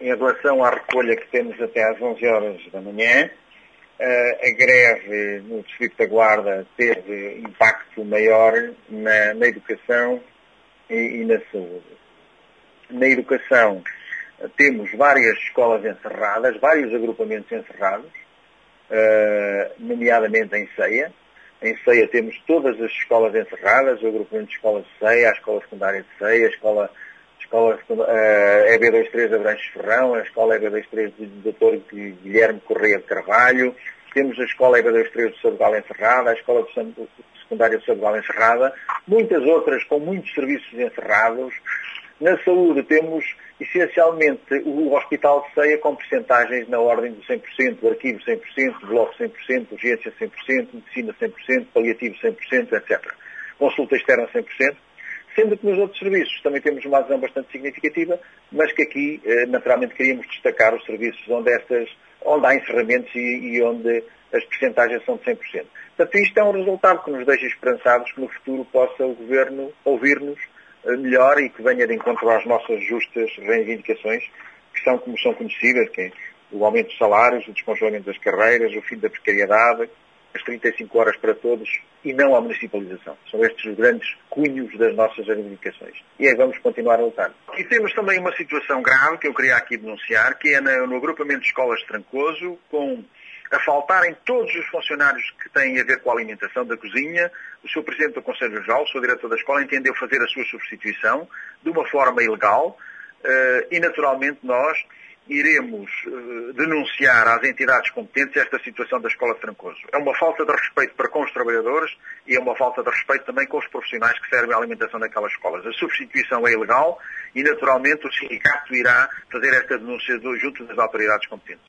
Em relação à recolha que temos até às 11 horas da manhã, a greve no Distrito da Guarda teve impacto maior na, na educação e, e, na saúde. Na educação temos várias escolas encerradas, vários agrupamentos encerrados, uh, nomeadamente em Ceia. Em Ceia temos todas as escolas encerradas, o agrupamento de escolas de Ceia, a escola secundária de Ceia, a escola, escola uh, EB23 Abranches Ferrão, a escola EB23 do Dr. Guilherme Correia de Carvalho, temos a escola EB23 do Sabugal encerrada, a escola secundária do Sabugal encerrada, muitas outras com muitos serviços encerrados. Na saúde temos essencialmente o Hospital de Ceia com percentagens na ordem do 100%, o arquivo 100%, bloco 100%, urgência 100%, medicina 100%, paliativo 100%, etc. Consulta externa 100%, sendo que nos outros serviços também temos uma adesão bastante significativa, mas que aqui, naturalmente, queríamos destacar os serviços onde, estas, onde há encerramentos e, e onde as percentagens são de 100%. Portanto, isto é um resultado que nos deixa esperançados que no futuro possa o Governo ouvir-nos melhor e que venha de encontro às nossas justas reivindicações, que são como são conhecidas, que é o aumento dos salários, o descongelamento das carreiras, o fim da precariedade, as 35 horas para todos e não a municipalização. São estes os grandes cunhos das nossas reivindicações. E aí vamos continuar a lutar. E temos também uma situação grave que eu queria aqui denunciar, que é no agrupamento de escolas de Trancoso, com a faltarem todos os funcionários que têm a ver com a alimentação da cozinha, o seu Presidente do Conselho Regional, o seu Diretor da Escola, entendeu fazer a sua substituição de uma forma ilegal e, naturalmente, nós iremos denunciar às entidades competentes esta situação da Escola de Trancoso. É uma falta de respeito para com os trabalhadores e é uma falta de respeito também com os profissionais que servem à alimentação daquelas escolas. A substituição é ilegal e, naturalmente, o sindicato irá fazer esta denúncia junto das autoridades competentes.